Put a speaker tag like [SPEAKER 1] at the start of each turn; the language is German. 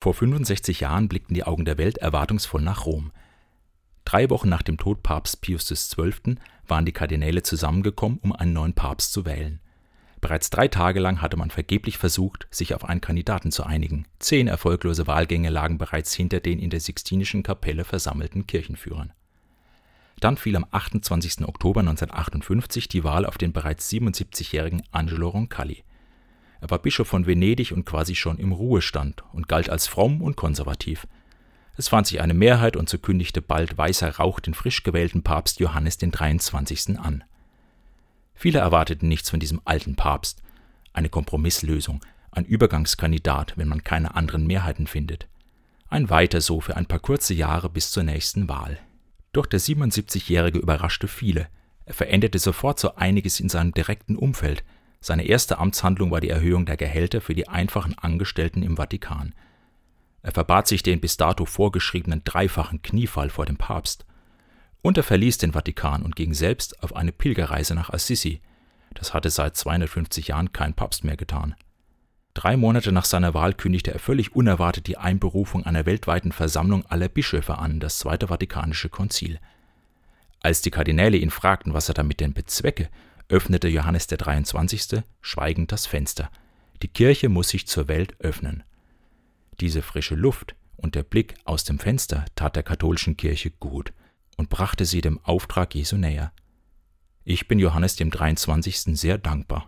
[SPEAKER 1] Vor 65 Jahren blickten die Augen der Welt erwartungsvoll nach Rom. Drei Wochen nach dem Tod Papst Pius XII. waren die Kardinäle zusammengekommen, um einen neuen Papst zu wählen. Bereits drei Tage lang hatte man vergeblich versucht, sich auf einen Kandidaten zu einigen. Zehn erfolglose Wahlgänge lagen bereits hinter den in der Sixtinischen Kapelle versammelten Kirchenführern. Dann fiel am 28. Oktober 1958 die Wahl auf den bereits 77-jährigen Angelo Roncalli. Er war Bischof von Venedig und quasi schon im Ruhestand und galt als fromm und konservativ. Es fand sich eine Mehrheit und so kündigte bald weißer Rauch den frisch gewählten Papst Johannes den 23. an. Viele erwarteten nichts von diesem alten Papst, eine Kompromisslösung, ein Übergangskandidat, wenn man keine anderen Mehrheiten findet. Ein Weiter so für ein paar kurze Jahre bis zur nächsten Wahl. Doch der 77-Jährige überraschte viele. Er veränderte sofort so einiges in seinem direkten Umfeld. Seine erste Amtshandlung war die Erhöhung der Gehälter für die einfachen Angestellten im Vatikan. Er verbat sich den bis dato vorgeschriebenen dreifachen Kniefall vor dem Papst. Und er verließ den Vatikan und ging selbst auf eine Pilgerreise nach Assisi. Das hatte seit 250 Jahren kein Papst mehr getan. Drei Monate nach seiner Wahl kündigte er völlig unerwartet die Einberufung einer weltweiten Versammlung aller Bischöfe an, das Zweite Vatikanische Konzil. Als die Kardinäle ihn fragten, was er damit denn bezwecke, öffnete Johannes der 23. schweigend das Fenster. Die Kirche muss sich zur Welt öffnen. Diese frische Luft und der Blick aus dem Fenster tat der katholischen Kirche gut und brachte sie dem Auftrag Jesu näher. Ich bin Johannes dem 23. sehr dankbar.